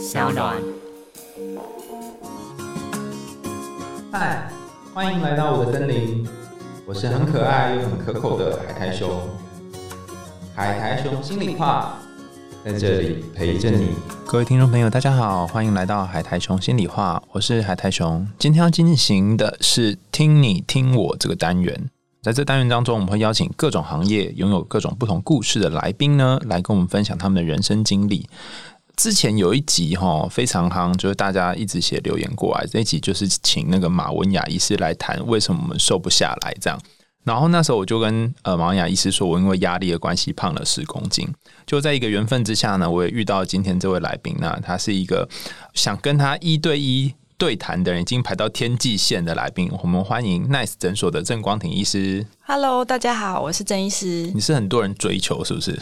小暖。嗨，欢迎来到我的森林，我是很可爱又很可口的海苔熊。海苔熊心里话，在这里陪着你。各位听众朋友，大家好，欢迎来到海苔熊心里话，我是海苔熊。今天要进行的是“听你听我”这个单元。在这单元当中，我们会邀请各种行业拥有各种不同故事的来宾呢，来跟我们分享他们的人生经历。之前有一集哈非常夯，就是大家一直写留言过来，这一集就是请那个马文雅医师来谈为什么我们瘦不下来这样。然后那时候我就跟呃马文雅医师说，我因为压力的关系胖了十公斤。就在一个缘分之下呢，我也遇到今天这位来宾那，他是一个想跟他一对一。对谈的人已经排到天际线的来宾，我们欢迎 Nice 诊所的郑光庭医师。Hello，大家好，我是郑医师。你是很多人追求是不是？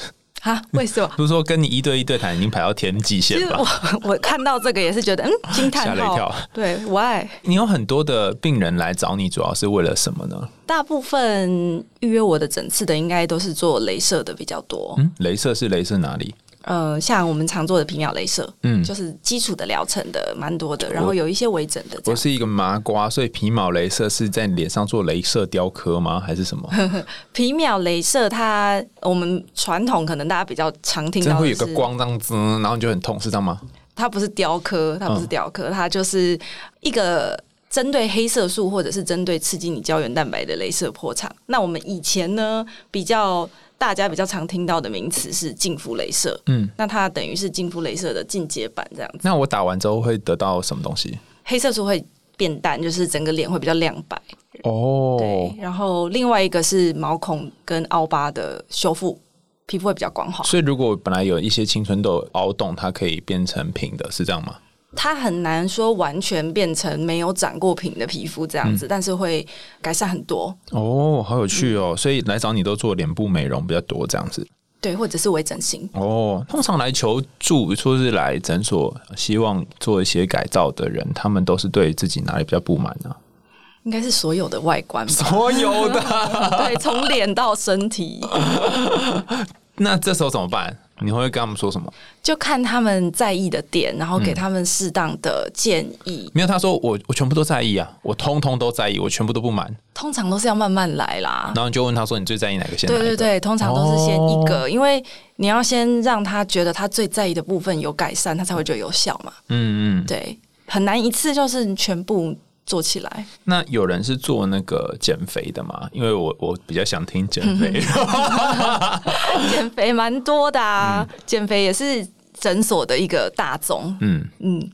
哈？为什么？不是说跟你一对一对谈已经排到天际线吧？我 我看到这个也是觉得嗯惊叹，吓了一跳。对，Why？你有很多的病人来找你，主要是为了什么呢？大部分预约我的诊次的，应该都是做镭射的比较多。嗯，镭射是镭射哪里？呃，像我们常做的皮秒镭射，嗯，就是基础的疗程的蛮多的，然后有一些微整的。我是一个麻瓜，所以皮秒镭射是在脸上做镭射雕刻吗？还是什么？皮秒镭射它，我们传统可能大家比较常听到，会有个光这样子，然后你就很痛，是这样吗？它不是雕刻，它不是雕刻，它就是一个针对黑色素或者是针对刺激你胶原蛋白的镭射破场。那我们以前呢比较。大家比较常听到的名词是净肤镭射，嗯，那它等于是净肤镭射的进阶版这样子。那我打完之后会得到什么东西？黑色素会变淡，就是整个脸会比较亮白。哦，对。然后另外一个是毛孔跟凹疤的修复，皮肤会比较光滑。所以如果本来有一些青春痘凹洞，它可以变成平的，是这样吗？它很难说完全变成没有长过皮的皮肤这样子，但是会改善很多。哦，好有趣哦！所以来找你都做脸部美容比较多这样子，对，或者是微整形。哦，通常来求助，说是来诊所希望做一些改造的人，他们都是对自己哪里比较不满呢？应该是所有的外观，所有的，对，从脸到身体。那这时候怎么办？你会跟他们说什么？就看他们在意的点，然后给他们适当的建议。没有，他说我我全部都在意啊，我通通都在意，我全部都不满。通常都是要慢慢来啦。然后你就问他说：“你最在意哪个？”先对对对，通常都是先一个，因为你要先让他觉得他最在意的部分有改善，他才会觉得有效嘛。嗯嗯，对，很难一次就是全部。做起来，那有人是做那个减肥的吗？因为我我比较想听减肥，减肥蛮多的啊，减肥也是诊所的一个大宗。嗯嗯。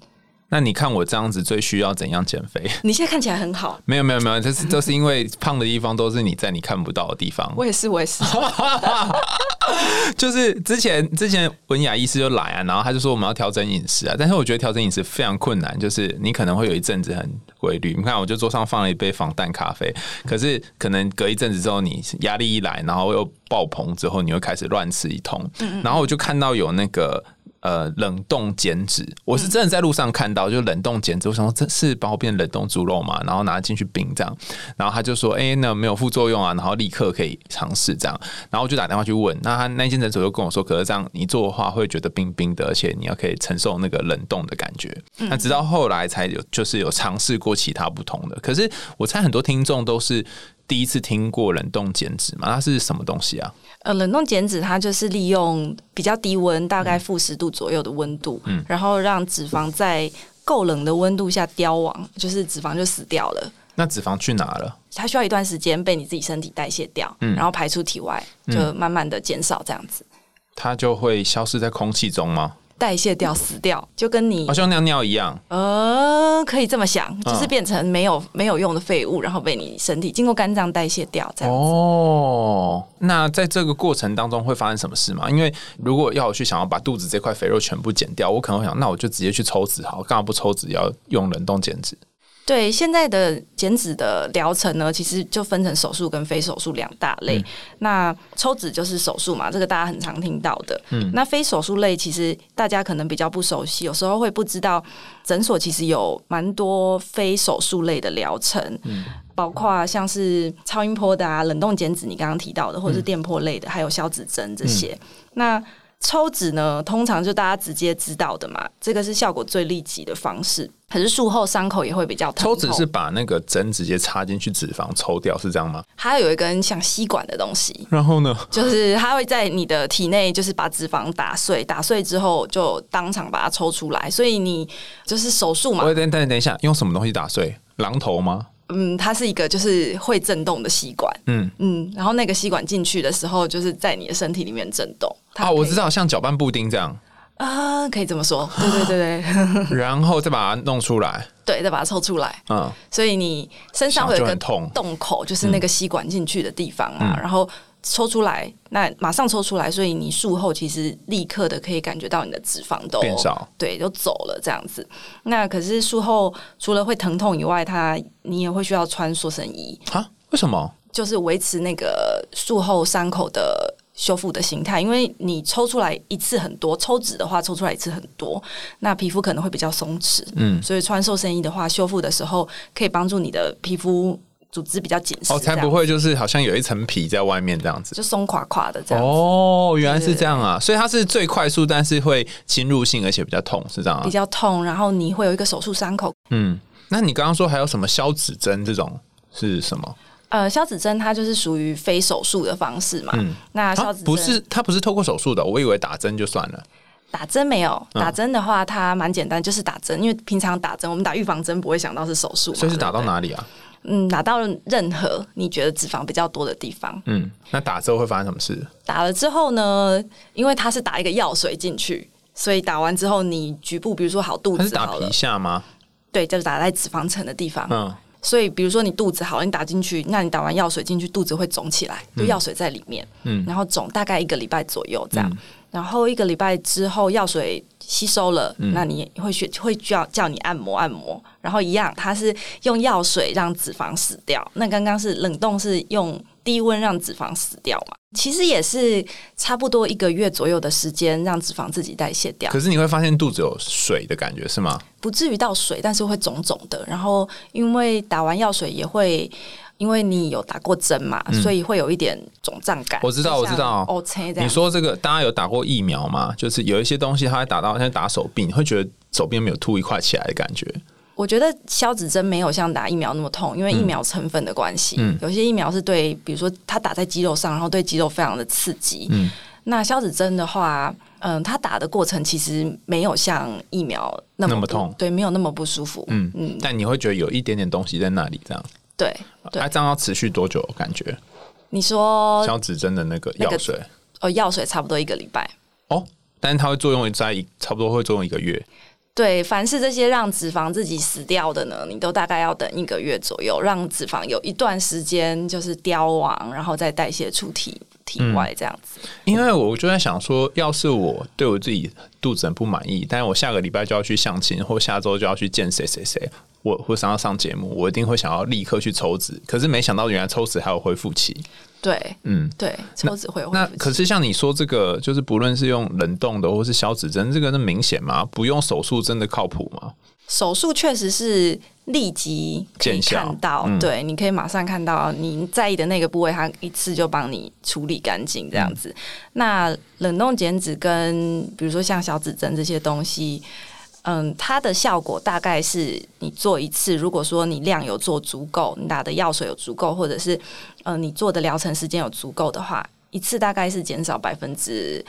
那你看我这样子最需要怎样减肥？你现在看起来很好。没有没有没有，这是都是因为胖的地方都是你在你看不到的地方。我也是我也是。就是之前之前文雅医师就来啊，然后他就说我们要调整饮食啊，但是我觉得调整饮食非常困难，就是你可能会有一阵子很规律。你看我就桌上放了一杯防弹咖啡，可是可能隔一阵子之后，你压力一来，然后又爆棚之后，你又开始乱吃一通。然后我就看到有那个。呃，冷冻减脂，我是真的在路上看到，就冷冻减脂。我想说，这是把我变冷冻猪肉嘛？然后拿进去冰这样，然后他就说，哎，那没有副作用啊，然后立刻可以尝试这样。然后我就打电话去问，那他那间诊所就跟我说，可是这样你做的话会觉得冰冰的，而且你要可以承受那个冷冻的感觉。那直到后来才有，就是有尝试过其他不同的。可是我猜很多听众都是第一次听过冷冻减脂嘛？它是什么东西啊？呃，冷冻减脂它就是利用比较低温，大概负十度左右的温度，嗯，然后让脂肪在够冷的温度下凋亡，就是脂肪就死掉了。那脂肪去哪了？它需要一段时间被你自己身体代谢掉，嗯，然后排出体外，就慢慢的减少这样子。它就会消失在空气中吗？代谢掉、死掉，就跟你好像尿尿一样。呃，可以这么想，就是变成没有没有用的废物，然后被你身体经过肝脏代谢掉，这样子。哦，那在这个过程当中会发生什么事吗？因为如果要我去想要把肚子这块肥肉全部减掉，我可能会想，那我就直接去抽脂好，干嘛不抽脂，要用冷冻减脂？对现在的减脂的疗程呢，其实就分成手术跟非手术两大类。那抽脂就是手术嘛，这个大家很常听到的。嗯，那非手术类其实大家可能比较不熟悉，有时候会不知道诊所其实有蛮多非手术类的疗程，嗯，包括像是超音波的啊、冷冻减脂，你刚刚提到的，或者是电波类的，还有消脂针这些。那抽脂呢，通常就大家直接知道的嘛，这个是效果最立即的方式。可是术后伤口也会比较疼。抽脂是把那个针直接插进去，脂肪抽掉，是这样吗？它有一根像吸管的东西，然后呢，就是它会在你的体内，就是把脂肪打碎，打碎之后就当场把它抽出来。所以你就是手术嘛。我等等等一下，用什么东西打碎？榔头吗？嗯，它是一个就是会震动的吸管。嗯。嗯，然后那个吸管进去的时候，就是在你的身体里面震动。啊，我知道，像搅拌布丁这样。啊，可以这么说，对对对对，然后再把它弄出来，对，再把它抽出来，嗯，所以你身上会有个洞洞口，就是那个吸管进去的地方啊，然后抽出来，那马上抽出来，所以你术后其实立刻的可以感觉到你的脂肪都变少，对，都走了这样子。那可是术后除了会疼痛以外，它你也会需要穿塑身衣啊？为什么？就是维持那个术后伤口的。修复的形态，因为你抽出来一次很多，抽脂的话抽出来一次很多，那皮肤可能会比较松弛，嗯，所以穿瘦身衣的话，修复的时候可以帮助你的皮肤组织比较紧实，哦，才不会就是好像有一层皮在外面这样子，就松垮垮的这样。哦，原来是这样啊，所以它是最快速，但是会侵入性，而且比较痛，是这样啊？比较痛，然后你会有一个手术伤口。嗯，那你刚刚说还有什么消脂针这种是什么？呃，消脂针它就是属于非手术的方式嘛。嗯，那消脂不是它不是透过手术的，我以为打针就算了。打针没有，打针的话它蛮简单，就是打针，因为平常打针我们打预防针不会想到是手术，所以是打到哪里啊？嗯，打到任何你觉得脂肪比较多的地方。嗯，那打之后会发生什么事？打了之后呢，因为它是打一个药水进去，所以打完之后你局部，比如说好肚子，是打皮下吗？对，就是打在脂肪层的地方。嗯。所以，比如说你肚子好了，你打进去，那你打完药水进去，肚子会肿起来，就药水在里面，嗯，然后肿大概一个礼拜左右这样，然后一个礼拜之后药水吸收了，那你会学会叫叫你按摩按摩，然后一样，它是用药水让脂肪死掉，那刚刚是冷冻是用。低温让脂肪死掉嘛，其实也是差不多一个月左右的时间让脂肪自己代谢掉。可是你会发现肚子有水的感觉是吗？不至于到水，但是会肿肿的。然后因为打完药水也会，因为你有打过针嘛，所以会有一点肿胀感。我知道，我知道。你说这个，大家有打过疫苗吗？就是有一些东西它会打到，像打手臂，你会觉得手边没有凸一块起来的感觉。我觉得消脂针没有像打疫苗那么痛，因为疫苗成分的关系。嗯，有些疫苗是对，比如说它打在肌肉上，然后对肌肉非常的刺激。嗯，那消脂针的话，嗯，它打的过程其实没有像疫苗那么痛，对，没有那么不舒服。嗯嗯，但你会觉得有一点点东西在那里，这样。对，它这样要持续多久？感觉？你说消脂针的那个药水？哦，药水差不多一个礼拜。哦，但是它会作用在差不多会作用一个月。对，凡是这些让脂肪自己死掉的呢，你都大概要等一个月左右，让脂肪有一段时间就是凋亡，然后再代谢出体体外这样子。因为我就在想说，要是我对我自己肚子很不满意，但是我下个礼拜就要去相亲，或下周就要去见谁谁谁，我或想要上节目，我一定会想要立刻去抽脂。可是没想到，原来抽脂还有恢复期。对，嗯，对，抽脂会有。那可是像你说这个，就是不论是用冷冻的，或是消脂针，这个那明显吗？不用手术真的靠谱吗？手术确实是立即可以看到，对，你可以马上看到你在意的那个部位，它一次就帮你处理干净这样子。那冷冻减脂跟比如说像小指针这些东西。嗯，它的效果大概是你做一次，如果说你量有做足够，你打的药水有足够，或者是嗯你做的疗程时间有足够的话，一次大概是减少百分之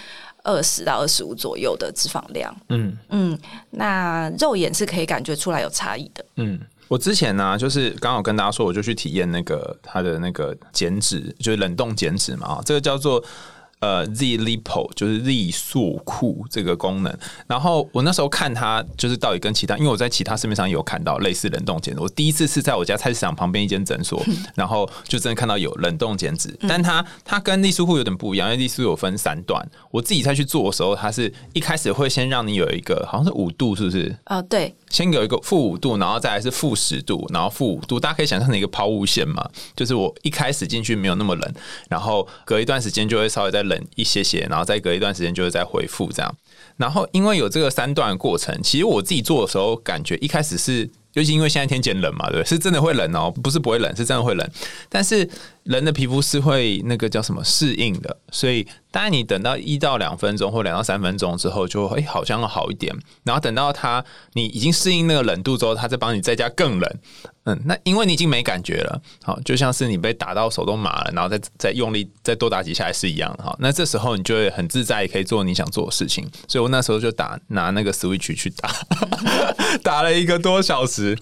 二十到二十五左右的脂肪量。嗯嗯，那肉眼是可以感觉出来有差异的。嗯，我之前呢，就是刚好跟大家说，我就去体验那个它的那个减脂，就是冷冻减脂嘛，这个叫做。呃，Z Lipo 就是 Z 速库这个功能。然后我那时候看它，就是到底跟其他，因为我在其他市面上有看到类似冷冻减脂。我第一次是在我家菜市场旁边一间诊所，然后就真的看到有冷冻减脂。但它它跟力速库有点不一样，因为力速有分三段。我自己在去做的时候，它是一开始会先让你有一个好像是五度，是不是？啊，对。先有一个负五度，然后再来是负十度，然后负五度。大家可以想象成一个抛物线嘛，就是我一开始进去没有那么冷，然后隔一段时间就会稍微再冷一些些，然后再隔一段时间就会再回复这样。然后因为有这个三段过程，其实我自己做的时候感觉一开始是，就是因为现在天渐冷嘛，对，是真的会冷哦，不是不会冷，是真的会冷。但是人的皮肤是会那个叫什么适应的，所以当你等到一到两分钟或两到三分钟之后，就会、诶好像要好一点。然后等到它你已经适应那个冷度之后，它再帮你再加更冷。嗯，那因为你已经没感觉了，好，就像是你被打到手都麻了，然后再再用力再多打几下是一样的哈。那这时候你就会很自在，可以做你想做的事情。所以我那时候就打拿那个 Switch 去打，打了一个多小时，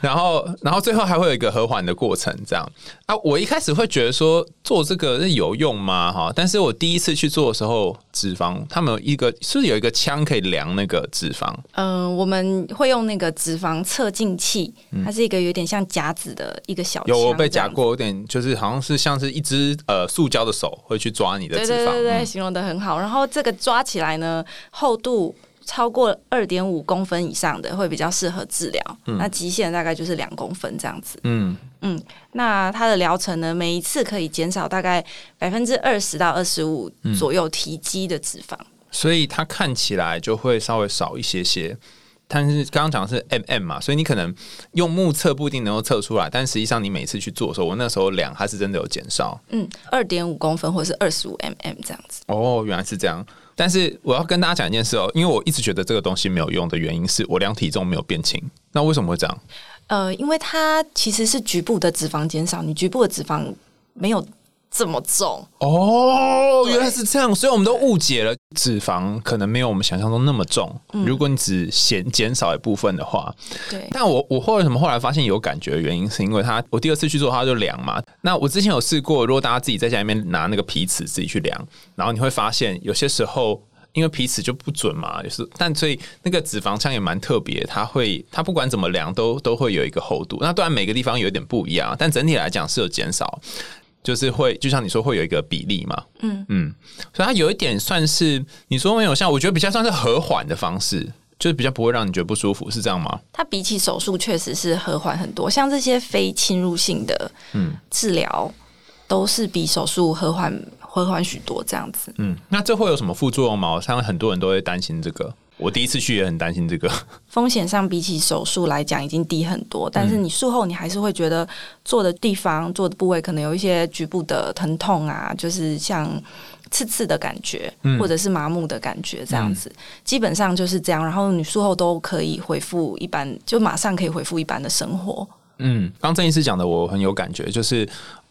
然后然后最后还会有一个和缓的过程，这样啊。我一开始会会觉得说做这个是有用吗？哈，但是我第一次去做的时候，脂肪他们有一个是不是有一个枪可以量那个脂肪？嗯、我们会用那个脂肪测进器，它是一个有点像夹子的一个小有被夹过，有点就是好像是像是一只呃塑胶的手会去抓你的脂肪。对对对，嗯形容的很好。然后这个抓起来呢，厚度超过二点五公分以上的会比较适合治疗，那极限大概就是两公分这样子。嗯嗯，那它的疗程呢，每一次可以减少大概百分之二十到二十五嗯左右体积的脂肪。所以它看起来就会稍微少一些些。但是刚刚讲的是 MM 嘛，所以你可能用目测不一定能够测出来，但实际上你每次去做的时候，我那时候量它是真的有减少。嗯，二点五公分或是二十五 mm 这样子。哦，原来是这样。但是我要跟大家讲一件事哦，因为我一直觉得这个东西没有用的原因是我量体重没有变轻。那为什么会这样？呃，因为它其实是局部的脂肪减少，你局部的脂肪没有这么重。哦，原来是这样，所以我们都误解了，脂肪可能没有我们想象中那么重。如果你只减减少一部分的话，对，但我我后来什么后来发现有感觉的原因，是因为它我第二次去做它就量嘛。那我之前有试过，如果大家自己在家里面拿那个皮尺自己去量，然后你会发现有些时候。因为皮尺就不准嘛，就是，但所以那个脂肪枪也蛮特别，它会，它不管怎么量都都会有一个厚度。那当然每个地方有一点不一样，但整体来讲是有减少，就是会，就像你说会有一个比例嘛，嗯嗯，所以它有一点算是你说没有像，我觉得比较算是和缓的方式，就是比较不会让你觉得不舒服，是这样吗？它比起手术确实是和缓很多，像这些非侵入性的嗯治疗，都是比手术和缓和缓许多这样子。嗯，那这会有什么副作用吗？我相信很多人都会担心这个。我第一次去也很担心这个。风险上比起手术来讲已经低很多，但是你术后你还是会觉得做的地方、做的部位可能有一些局部的疼痛啊，就是像刺刺的感觉，或者是麻木的感觉这样子。基本上就是这样，然后你术后都可以恢复一般，就马上可以恢复一般的生活。嗯，刚郑医师讲的我很有感觉，就是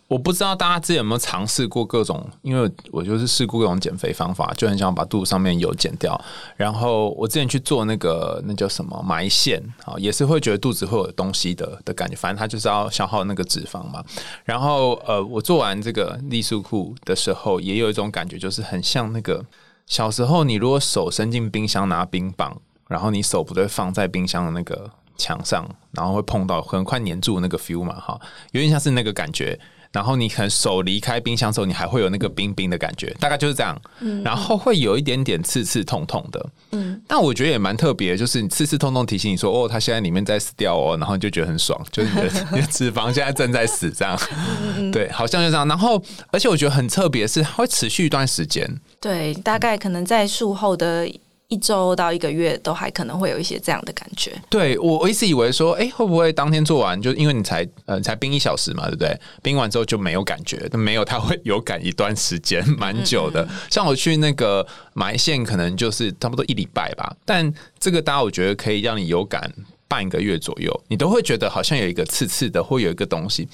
我不知道大家之前有没有尝试过各种，因为我就是试过各种减肥方法，就很想把肚子上面油减掉。然后我之前去做那个那叫什么埋线啊，也是会觉得肚子会有东西的的感觉，反正它就是要消耗那个脂肪嘛。然后呃，我做完这个力素库的时候，也有一种感觉，就是很像那个小时候你如果手伸进冰箱拿冰棒，然后你手不对放在冰箱的那个墙上，然后会碰到很快粘住那个 feel 嘛，哈，有点像是那个感觉。然后你可能手离开冰箱的时候，你还会有那个冰冰的感觉，大概就是这样。然后会有一点点刺刺痛痛的。嗯，但我觉得也蛮特别，就是你刺刺痛痛提醒你说，哦，它现在里面在死掉哦，然后你就觉得很爽，就是你的 你的脂肪现在正在死，这样。对，好像就这样。然后，而且我觉得很特别，是它会持续一段时间。对，大概可能在术后的一周到一个月，都还可能会有一些这样的感觉。对我，我一直以为说，哎、会不会当天做完，就因为你才呃才冰一小时嘛，对不对？冰完之后就没有感觉，但没有，它会有感一段时间，蛮久的。像我去那个埋线，可能就是差不多一礼拜吧。但这个大家我觉得可以让你有感半个月左右，你都会觉得好像有一个刺刺的，或有一个东西。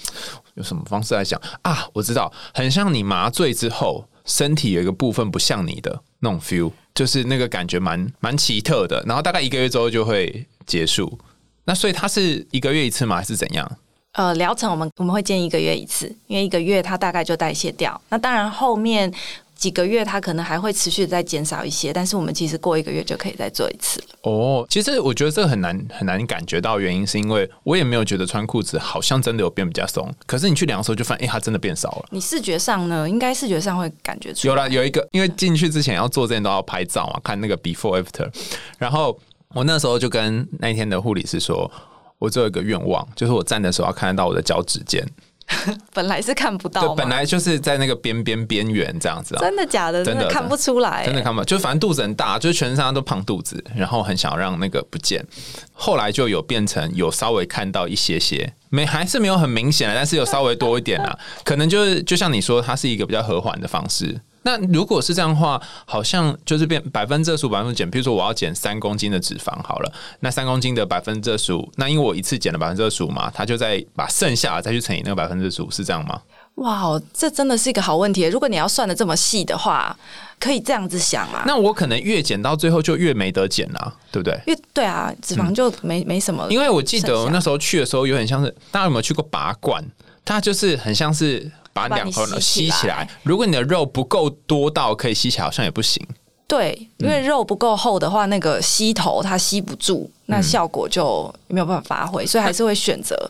有什么方式来讲啊？我知道，很像你麻醉之后，身体有一个部分不像你的那种 feel，就是那个感觉蛮蛮奇特的。然后大概一个月之后就会结束。那所以它是一个月一次吗？还是怎样？呃，疗程我们我们会建议一个月一次，因为一个月它大概就代谢掉。那当然后面几个月它可能还会持续再减少一些，但是我们其实过一个月就可以再做一次了。哦，其实我觉得这个很难很难感觉到，原因是因为我也没有觉得穿裤子好像真的有变比较松，可是你去量的时候就发现，哎、它真的变少了。你视觉上呢，应该视觉上会感觉出来。有了有一个，因为进去之前要做这些都要拍照嘛，看那个 before after。然后我那时候就跟那一天的护理师说，我只有一个愿望，就是我站的时候要看得到我的脚趾尖。本来是看不到对，本来就是在那个边边边缘这样子啊。真的假的？真的看不出来、真的看不到，就反正肚子很大，就是全身上下都胖肚子，然后很想让那个不见。后来就有变成有稍微看到一些些，没还是没有很明显的，但是有稍微多一点啦。可能就是就像你说，它是一个比较和缓的方式。那如果是这样的话，好像就是变百分之二十五百分之减。比如说我要减三公斤的脂肪好了，那三公斤的百分之二十五，那因为我一次减了百分之二十五嘛，他就再把剩下的再去乘以那个百分之十五，是这样吗？哇，这真的是一个好问题。如果你要算的这么细的话，可以这样子想啊。那我可能越减到最后就越没得减啊，对不对？因为对啊，脂肪就没、没什么。因为我记得我那时候去的时候，有点像是大家有没有去过拔罐？它就是很像是把两头吸起来。如果你的肉不够多到可以吸起来，好像也不行。对，因为肉不够厚的话，那个吸头它吸不住，那效果就没有办法发挥，所以还是会选择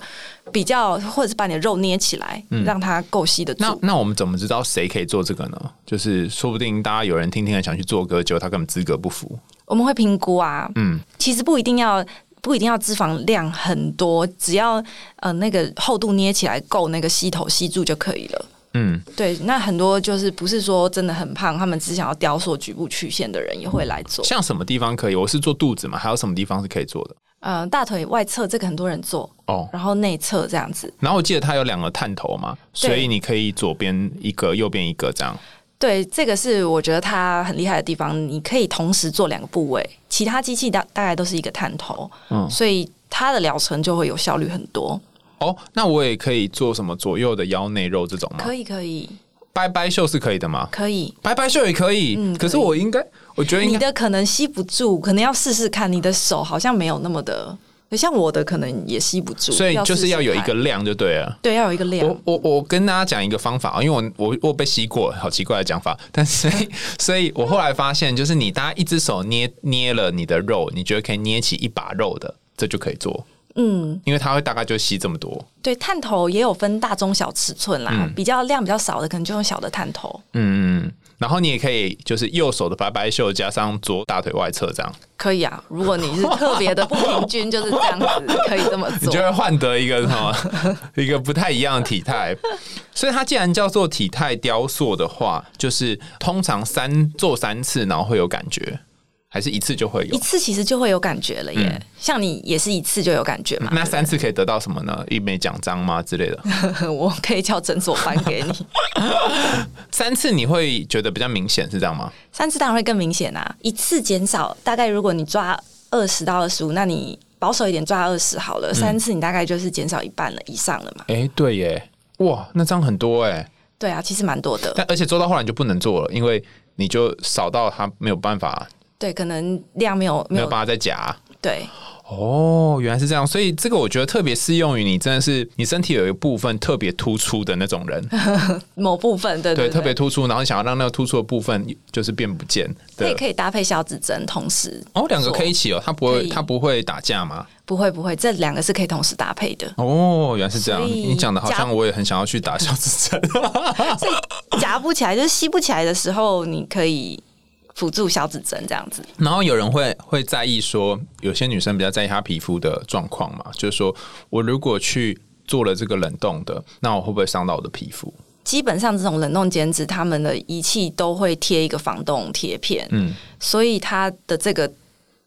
比较，或者是把你的肉捏起来，让它够吸得住。那那我们怎么知道谁可以做这个呢？就是说不定大家有人听听想去做割，结果他根本资格不符。我们会评估啊，嗯，其实不一定要不一定要脂肪量很多，只要呃那个厚度捏起来够那个吸头吸住就可以了。嗯，对，那很多就是不是说真的很胖，他们只想要雕塑局部曲线的人也会来做。像什么地方可以？我是做肚子嘛，还有什么地方是可以做的？呃，大腿外侧这个很多人做哦，然后内侧这样子。然后我记得它有两个探头嘛，所以你可以左边一个，右边一个这样。对，这个是我觉得它很厉害的地方，你可以同时做两个部位，其他机器大大概都是一个探头，嗯，所以它的疗程就会有效率很多。哦，那我也可以做什么左右的腰内肉这种吗？可以，可以。拜拜袖是可以的吗？可以，拜拜袖也可以。嗯，可是我应该，我觉得你的可能吸不住，可能要试试看。你的手好像没有那么的，像我的可能也吸不住。所以就是要有一个量就对了。对，要有一个量。我我我跟大家讲一个方法啊，因为我我我被吸过，好奇怪的讲法。但是，所以我后来发现，就是你大家一只手捏捏了你的肉，你觉得可以捏起一把肉的，这就可以做。嗯，因为它会大概就吸这么多。对，探头也有分大、中、小尺寸啦，比较量比较少的，可能就用小的探头。嗯嗯，然后你也可以就是右手的白白袖加上左大腿外侧这样。可以啊，如果你是特别的不平均，就是这样子，可以这么做，你就会换得一个什么 一个不太一样的体态。所以它既然叫做体态雕塑的话，就是通常三做三次，然后会有感觉。还是一次就会有，一次其实就会有感觉了耶。像你也是一次就有感觉嘛？那三次可以得到什么呢？一枚奖章吗之类的？我可以叫诊所颁给你。三次你会觉得比较明显是这样吗？三次当然会更明显啊！一次减少大概如果你抓二十到二十五，那你保守一点抓二十好了。三次你大概就是减少一半了以上了嘛？哎，对耶，哇，那这样很多哎。对啊，其实蛮多的。但而且做到后来你就不能做了，因为你就少到他没有办法。对，可能量没有没有办法再夹。对，哦，原来是这样，所以这个我觉得特别适用于你，真的是你身体有一部分特别突出的那种人，某部分对对，特别突出，然后想要让那个突出的部分就是变不见。可以可以搭配小指针，同时哦，两个可以一起哦，它不会它不会打架吗？不会不会，这两个是可以同时搭配的。哦，原来是这样，你讲的好像我也很想要去打小指针，所以夹不起来就是吸不起来的时候，你可以。辅助小指针这样子，然后有人会会在意说，有些女生比较在意她皮肤的状况嘛，就是说我如果去做了这个冷冻的，那我会不会伤到我的皮肤？基本上这种冷冻减脂，他们的仪器都会贴一个防冻贴片，嗯，所以它的这个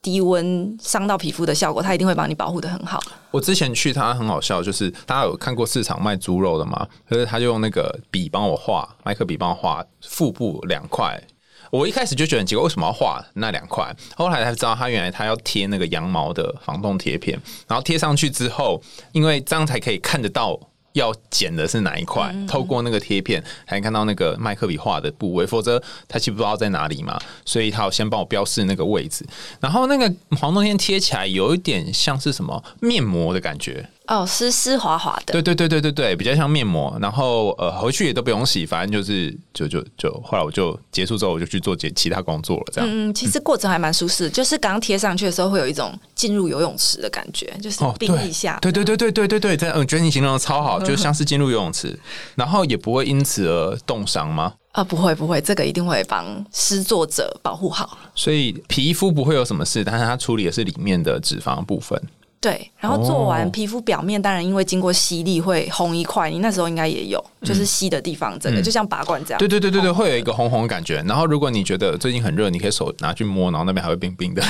低温伤到皮肤的效果，它一定会帮你保护的很好。我之前去，它很好笑，就是大家有看过市场卖猪肉的吗？可是他就用那个笔帮我画，麦克笔帮我画腹部两块。我一开始就觉得很奇怪，为什么要画那两块？后来才知道，他原来他要贴那个羊毛的防冻贴片，然后贴上去之后，因为这样才可以看得到要剪的是哪一块，透过那个贴片才能看到那个麦克笔画的部位，否则他其实不知道在哪里嘛。所以他要先帮我标示那个位置，然后那个防冻贴贴起来有一点像是什么面膜的感觉。哦，湿湿滑滑的，对对对对对对，比较像面膜。然后呃，回去也都不用洗，反正就是就就就后来我就结束之后，我就去做其其他工作了。这样，嗯，其实过程还蛮舒适，就是刚贴上去的时候，会有一种进入游泳池的感觉，就是冰一下。对对对对对对对，这我觉得你形容的超好，就像是进入游泳池，然后也不会因此而冻伤吗？啊，不会不会，这个一定会帮施作者保护好。所以皮肤不会有什么事，但是它处理的是里面的脂肪部分。对，然后做完哦皮肤表面，当然因为经过吸力会红一块，你那时候应该也有，就是吸的地方，整个嗯就像拔罐这样。对对对对对，会有一个红红的感觉。然后如果你觉得最近很热，你可以手拿去摸，然后那边还会冰冰的，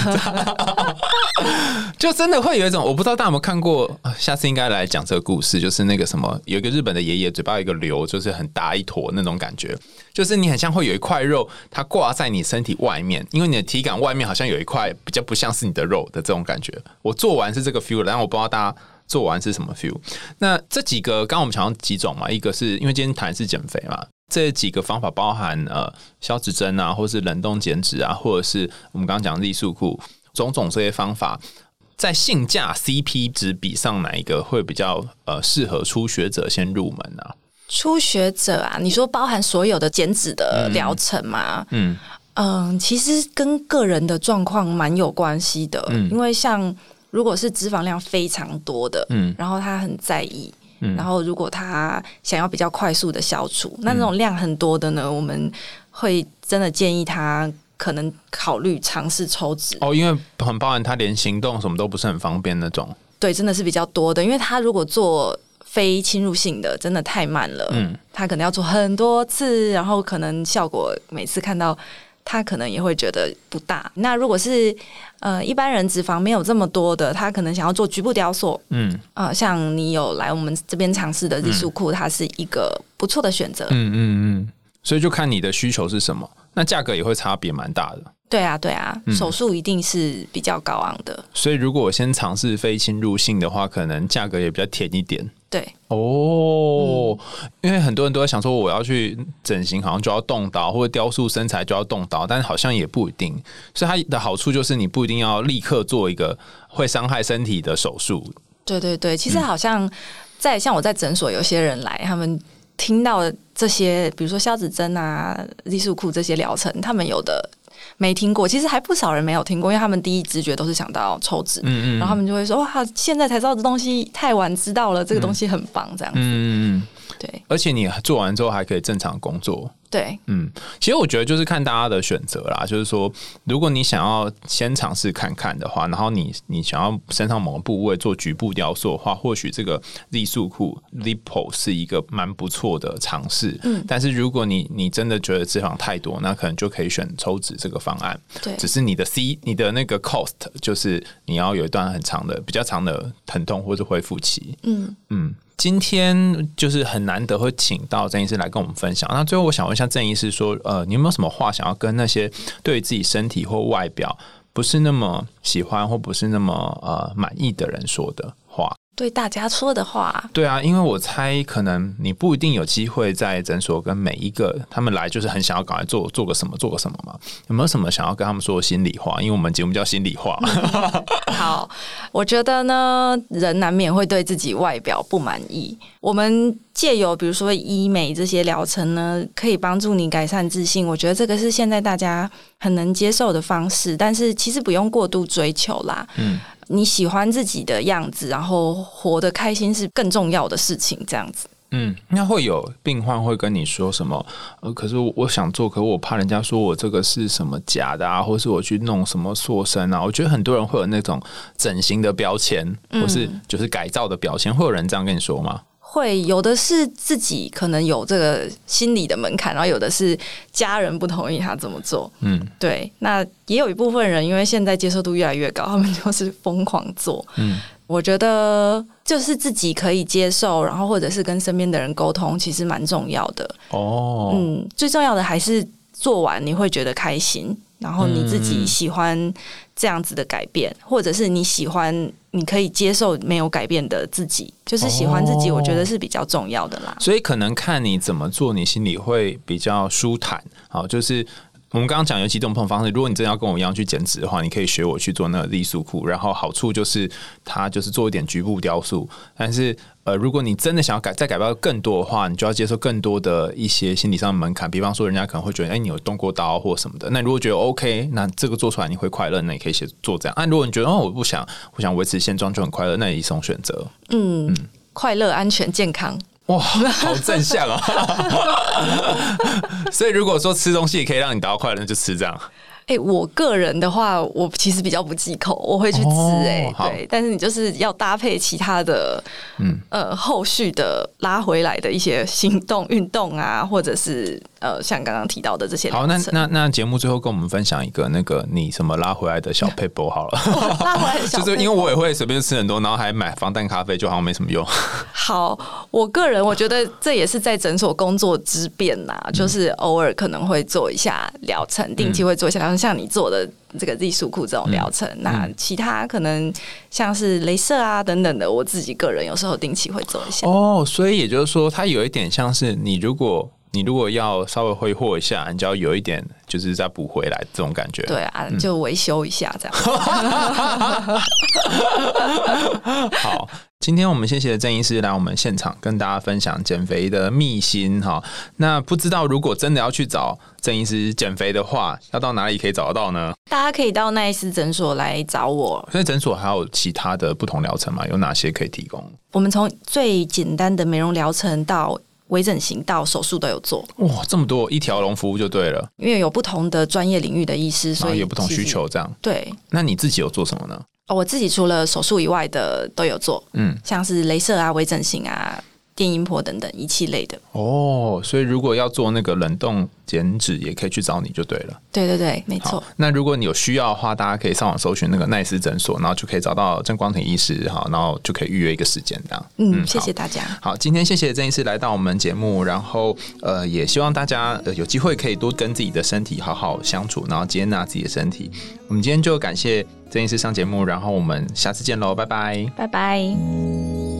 就真的会有一种我不知道大家有没有看过，啊下次应该来讲这个故事，就是那个什么，有一个日本的爷爷嘴巴有一个瘤，就是很大一坨那种感觉，就是你很像会有一块肉，它挂在你身体外面，因为你的体感外面好像有一块比较不像是你的肉的这种感觉。我做完是这个 feel，然后我不知道大家。做完是什么 feel？那这几个刚刚我们讲到几种嘛，一个是因为今天谈的是减肥嘛，这几个方法包含呃消脂针啊，或是冷冻减脂啊，或者是我们刚刚讲的力素库，种种这些方法，在性价 CP 值比上，哪一个会比较呃适合初学者先入门啊？初学者啊，你说包含所有的减脂的疗程吗？嗯嗯，其实跟个人的状况蛮有关系的，嗯因为像如果是脂肪量非常多的，嗯然后他很在意，嗯然后如果他想要比较快速的消除，那那种量很多的呢，我们会真的建议他可能考虑尝试抽脂。哦，因为很包含他连行动什么都不是很方便那种。对，真的是比较多的，因为他如果做非侵入性的，真的太慢了，嗯他可能要做很多次，然后可能效果每次看到。他可能也会觉得不大。那如果是呃一般人脂肪没有这么多的，他可能想要做局部雕塑，嗯呃，像你有来我们这边尝试的艺术库，它是一个不错的选择。嗯嗯嗯，所以就看你的需求是什么，那价格也会差别蛮大的。对啊，对啊，手术一定是比较高昂的。所以如果我先尝试非侵入性的话，可能价格也比较甜一点。对，哦，因为很多人都在想说，我要去整形，好像就要动刀，或者雕塑身材就要动刀，但好像也不一定。所以它的好处就是，你不一定要立刻做一个会伤害身体的手术。对对对，其实好像在像我在诊所，有些人来，他们听到这些，比如说消脂针啊、力素库这些疗程，他们有的没听过，其实还不少人没有听过，因为他们第一直觉都是想到抽脂，嗯嗯然后他们就会说哇，现在才知道这东西太晚知道了，这个东西很棒，这样子，嗯嗯嗯，对而且你做完之后还可以正常工作。对嗯，其实我觉得就是看大家的选择啦，就是说，如果你想要先尝试看看的话，然后你你想要身上某个部位做局部雕塑的话，或许这个力素库 Lipo 是一个蛮不错的尝试。嗯，但是如果你你真的觉得脂肪太多，那可能就可以选抽脂这个方案。对只是你的 C 你的那个 cost 就是你要有一段很长的、比较长的疼痛或者恢复期。嗯。嗯，今天就是很难得会请到郑医师来跟我们分享。那最后我想问一下郑医师说，呃，你有没有什么话想要跟那些对自己身体或外表不是那么喜欢或不是那么呃满意的人说的话？对大家说的话，对啊，因为我猜可能你不一定有机会在诊所跟每一个他们来，就是很想要赶快做做个什么做个什么嘛。有没有什么想要跟他们说的心里话？因为我们节目叫心里话。好，我觉得呢，人难免会对自己外表不满意。我们借由比如说医美这些疗程呢，可以帮助你改善自信。我觉得这个是现在大家很能接受的方式，但是其实不用过度追求啦。嗯，你喜欢自己的样子，然后活得开心是更重要的事情。这样子，嗯，那会有病患会跟你说什么？呃，可是我我想做，可我怕人家说我这个是什么假的啊，或是我去弄什么塑身啊。我觉得很多人会有那种整形的标签，或是就是改造的标签，会有人这样跟你说吗？会有的是自己可能有这个心理的门槛，然后有的是家人不同意他这么做。嗯对，那也有一部分人，因为现在接受度越来越高，他们就是疯狂做。嗯我觉得就是自己可以接受，然后或者是跟身边的人沟通，其实蛮重要的。哦，嗯，最重要的还是做完你会觉得开心，然后你自己喜欢这样子的改变，或者是你喜欢你可以接受没有改变的自己，就是喜欢自己，哦我觉得是比较重要的啦。所以可能看你怎么做，你心里会比较舒坦。好，就是我们刚刚讲有几种不同方式。如果你真的要跟我一样去减脂的话，你可以学我去做那个力素库。然后好处就是它就是做一点局部雕塑，但是。呃，如果你真的想要改再改变更多的话，你就要接受更多的一些心理上的门槛。比方说，人家可能会觉得，哎、你有动过刀或什么的。那如果觉得 OK，那这个做出来你会快乐，那你可以写做这样。啊，如果你觉得哦，我不想，我想维持现状就很快乐，那也是一种选择。嗯，快乐、安全、健康。哇，好正向啊！所以如果说吃东西也可以让你达到快乐，那就吃这样。哎、我个人的话，我其实比较不忌口，我会去吃、哦哎、好对。但是你就是要搭配其他的，嗯呃，后续的拉回来的一些行动、运动啊，或者是呃，像刚刚提到的这些好，那那那节目最后跟我们分享一个那个你什么拉回来的小 paper 好了，拉回来的小 就是因为我也会随便吃很多，然后还买防弹咖啡，就好像没什么用。好，我个人我觉得这也是在诊所工作之便呐、嗯就是偶尔可能会做一下疗程，定期会做一下疗程，像你做的这个 Z 数库这种疗程。嗯那其他可能像是镭射啊等等的，我自己个人有时候定期会做一下。哦，所以也就是说，它有一点像是你如果你如果要稍微挥霍一下，你就要有一点就是再补回来这种感觉。对啊，嗯就维修一下这样。好，今天我们谢谢郑医师来我们现场跟大家分享减肥的秘辛哈。那不知道如果真的要去找郑医师减肥的话，要到哪里可以找得到呢？大家可以到奈斯诊所来找我，所以诊所还有其他的不同疗程吗？有哪些可以提供？我们从最简单的美容疗程到微整形到手术都有做，哇，这么多一条龙服务就对了，因为有不同的专业领域的医师，所以有不同需。求这样。对，那你自己有做什么呢？哦，我自己除了手术以外的都有做，嗯，像是镭射啊、微整形啊、电音波等等仪器类的。哦，所以如果要做那个冷冻减脂，也可以去找你就对了。对对对，没好错。，那如果你有需要的话，大家可以上网搜寻那个奈斯诊所，然后就可以找到郑光庭医师，哈，然后就可以预约一个时间这样。嗯，谢好谢大家。好，今天谢谢郑医师来到我们节目，然后呃，也希望大家呃有机会可以多跟自己的身体好好相处，然后接纳自己的身体。我们今天就感谢郑医师上节目，然后我们下次见喽，拜拜。拜拜。